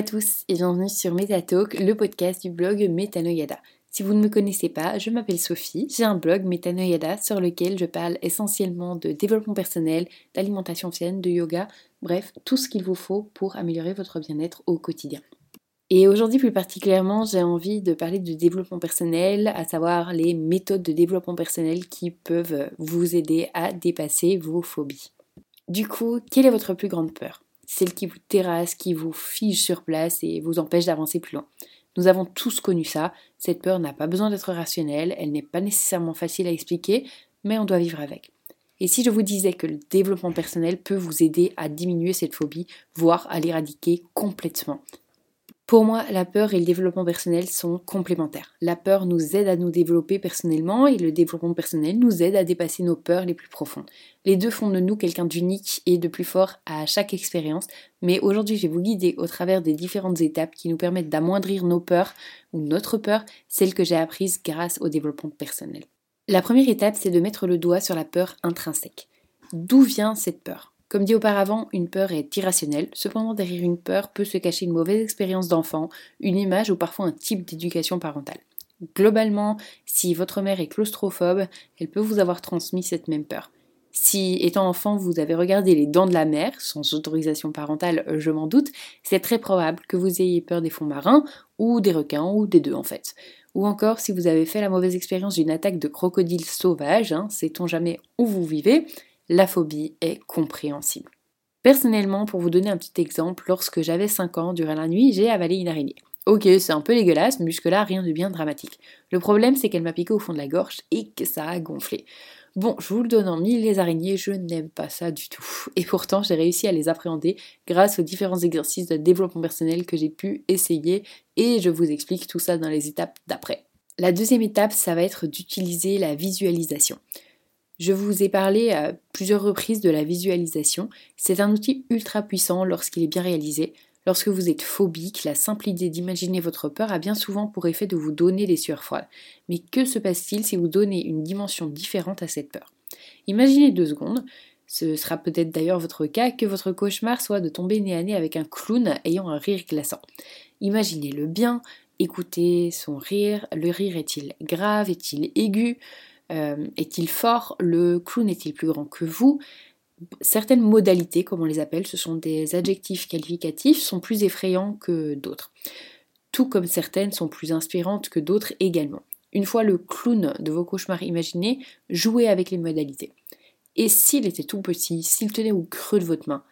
à tous et bienvenue sur MetaTalk, le podcast du blog Metanoyada. Si vous ne me connaissez pas, je m'appelle Sophie, j'ai un blog Metanoyada sur lequel je parle essentiellement de développement personnel, d'alimentation saine, de yoga, bref, tout ce qu'il vous faut pour améliorer votre bien-être au quotidien. Et aujourd'hui plus particulièrement, j'ai envie de parler de développement personnel, à savoir les méthodes de développement personnel qui peuvent vous aider à dépasser vos phobies. Du coup, quelle est votre plus grande peur? Celle qui vous terrasse, qui vous fige sur place et vous empêche d'avancer plus loin. Nous avons tous connu ça, cette peur n'a pas besoin d'être rationnelle, elle n'est pas nécessairement facile à expliquer, mais on doit vivre avec. Et si je vous disais que le développement personnel peut vous aider à diminuer cette phobie, voire à l'éradiquer complètement pour moi, la peur et le développement personnel sont complémentaires. La peur nous aide à nous développer personnellement et le développement personnel nous aide à dépasser nos peurs les plus profondes. Les deux font de nous quelqu'un d'unique et de plus fort à chaque expérience, mais aujourd'hui je vais vous guider au travers des différentes étapes qui nous permettent d'amoindrir nos peurs ou notre peur, celles que j'ai apprises grâce au développement personnel. La première étape, c'est de mettre le doigt sur la peur intrinsèque. D'où vient cette peur? Comme dit auparavant, une peur est irrationnelle, cependant derrière une peur peut se cacher une mauvaise expérience d'enfant, une image ou parfois un type d'éducation parentale. Globalement, si votre mère est claustrophobe, elle peut vous avoir transmis cette même peur. Si, étant enfant, vous avez regardé les dents de la mer, sans autorisation parentale, je m'en doute, c'est très probable que vous ayez peur des fonds marins, ou des requins, ou des deux en fait. Ou encore, si vous avez fait la mauvaise expérience d'une attaque de crocodile sauvage, hein, sait-on jamais où vous vivez, la phobie est compréhensible. Personnellement, pour vous donner un petit exemple, lorsque j'avais 5 ans, durant la nuit, j'ai avalé une araignée. Ok, c'est un peu dégueulasse, mais jusque-là, rien de bien dramatique. Le problème, c'est qu'elle m'a piqué au fond de la gorge et que ça a gonflé. Bon, je vous le donne en mille, les araignées, je n'aime pas ça du tout. Et pourtant, j'ai réussi à les appréhender grâce aux différents exercices de développement personnel que j'ai pu essayer et je vous explique tout ça dans les étapes d'après. La deuxième étape, ça va être d'utiliser la visualisation. Je vous ai parlé à plusieurs reprises de la visualisation. C'est un outil ultra puissant lorsqu'il est bien réalisé. Lorsque vous êtes phobique, la simple idée d'imaginer votre peur a bien souvent pour effet de vous donner des sueurs froides. Mais que se passe-t-il si vous donnez une dimension différente à cette peur? Imaginez deux secondes, ce sera peut-être d'ailleurs votre cas, que votre cauchemar soit de tomber nez à nez avec un clown ayant un rire glaçant. Imaginez-le bien, écoutez son rire, le rire est-il grave, est-il aigu? Euh, est-il fort? Le clown est-il plus grand que vous? Certaines modalités, comme on les appelle, ce sont des adjectifs qualificatifs, sont plus effrayants que d'autres. Tout comme certaines sont plus inspirantes que d'autres également. Une fois le clown de vos cauchemars imaginés, jouez avec les modalités. Et s'il était tout petit, s'il tenait au creux de votre main,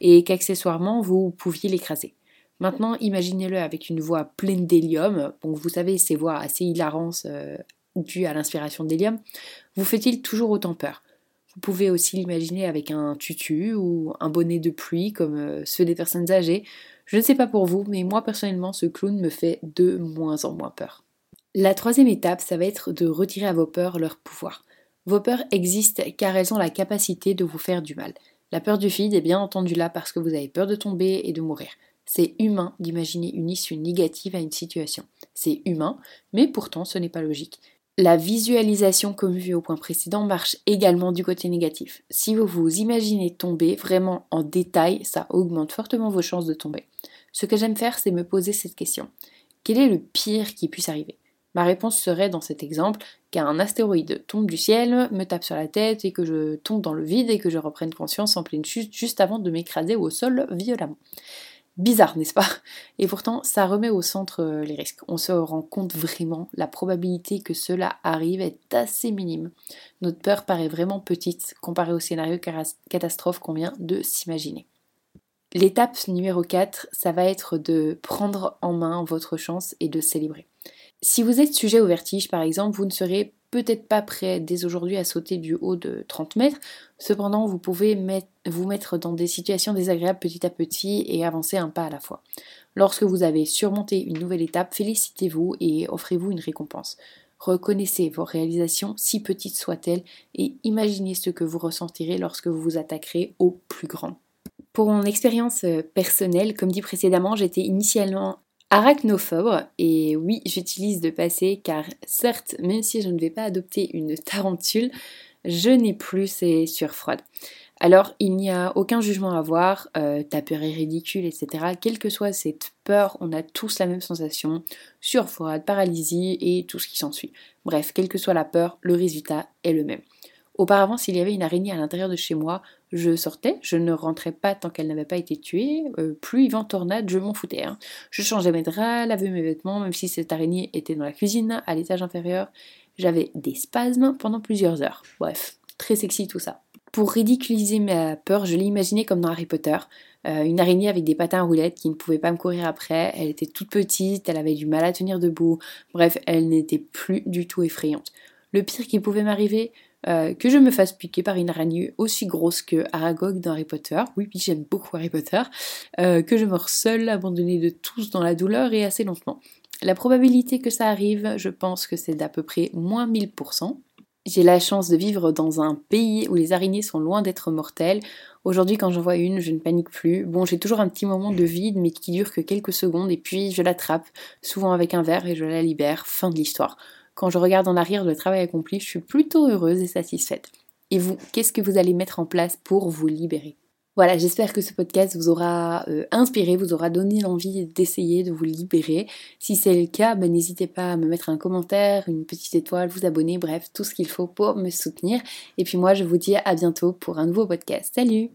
et qu'accessoirement vous pouviez l'écraser. Maintenant, imaginez-le avec une voix pleine d'hélium, vous savez, ces voix assez hilarantes, euh, dû à l'inspiration d'Hélium, vous fait-il toujours autant peur? Vous pouvez aussi l'imaginer avec un tutu ou un bonnet de pluie comme euh, ceux des personnes âgées. Je ne sais pas pour vous, mais moi personnellement, ce clown me fait de moins en moins peur. La troisième étape, ça va être de retirer à vos peurs leur pouvoir. Vos peurs existent car elles ont la capacité de vous faire du mal. La peur du vide est bien entendu là parce que vous avez peur de tomber et de mourir. C'est humain d'imaginer une issue négative à une situation. C'est humain, mais pourtant ce n'est pas logique. La visualisation, comme vu au point précédent, marche également du côté négatif. Si vous vous imaginez tomber vraiment en détail, ça augmente fortement vos chances de tomber. Ce que j'aime faire, c'est me poser cette question. Quel est le pire qui puisse arriver? Ma réponse serait dans cet exemple qu'un astéroïde tombe du ciel, me tape sur la tête et que je tombe dans le vide et que je reprenne conscience en pleine chute juste avant de m'écraser au sol violemment. Bizarre, n'est-ce pas? Et pourtant, ça remet au centre euh, les risques. On se rend compte vraiment, la probabilité que cela arrive est assez minime. Notre peur paraît vraiment petite comparée au scénario catastrophe qu'on vient de s'imaginer. L'étape numéro 4, ça va être de prendre en main votre chance et de célébrer. Si vous êtes sujet au vertige, par exemple, vous ne serez peut-être pas prêt dès aujourd'hui à sauter du haut de 30 mètres, cependant vous pouvez vous mettre dans des situations désagréables petit à petit et avancer un pas à la fois. Lorsque vous avez surmonté une nouvelle étape, félicitez-vous et offrez-vous une récompense. Reconnaissez vos réalisations, si petites soient-elles, et imaginez ce que vous ressentirez lorsque vous vous attaquerez au plus grand. Pour mon expérience euh, personnelle, comme dit précédemment, j'étais initialement Arachnophobe, et oui, j'utilise de passé car certes, même si je ne vais pas adopter une tarentule, je n'ai plus ces sueurs froides. Alors, il n'y a aucun jugement à avoir, euh, ta peur est ridicule, etc. Quelle que soit cette peur, on a tous la même sensation, surfroide, paralysie et tout ce qui s'ensuit. Bref, quelle que soit la peur, le résultat est le même. Auparavant, s'il y avait une araignée à l'intérieur de chez moi, je sortais, je ne rentrais pas tant qu'elle n'avait pas été tuée, euh, pluie, vent, tornade, je m'en foutais. Hein. Je changeais mes draps, lavais mes vêtements, même si cette araignée était dans la cuisine, à l'étage inférieur. J'avais des spasmes pendant plusieurs heures. Bref, très sexy tout ça. Pour ridiculiser ma peur, je l'ai imaginé comme dans Harry Potter, euh, une araignée avec des patins à roulettes qui ne pouvait pas me courir après. Elle était toute petite, elle avait du mal à tenir debout. Bref, elle n'était plus du tout effrayante. Le pire qui pouvait m'arriver, euh, que je me fasse piquer par une araignée aussi grosse que Aragog dans Harry Potter, oui, puis j'aime beaucoup Harry Potter, euh, que je meure seule, abandonnée de tous dans la douleur et assez lentement. La probabilité que ça arrive, je pense que c'est d'à peu près moins 1000%. J'ai la chance de vivre dans un pays où les araignées sont loin d'être mortelles. Aujourd'hui, quand j'en vois une, je ne panique plus. Bon, j'ai toujours un petit moment de vide, mais qui dure que quelques secondes, et puis je l'attrape, souvent avec un verre, et je la libère. Fin de l'histoire. Quand je regarde en arrière le travail accompli, je suis plutôt heureuse et satisfaite. Et vous, qu'est-ce que vous allez mettre en place pour vous libérer? Voilà, j'espère que ce podcast vous aura euh, inspiré, vous aura donné l'envie d'essayer de vous libérer. Si c'est le cas, ben, n'hésitez pas à me mettre un commentaire, une petite étoile, vous abonner, bref, tout ce qu'il faut pour me soutenir. Et puis moi, je vous dis à bientôt pour un nouveau podcast. Salut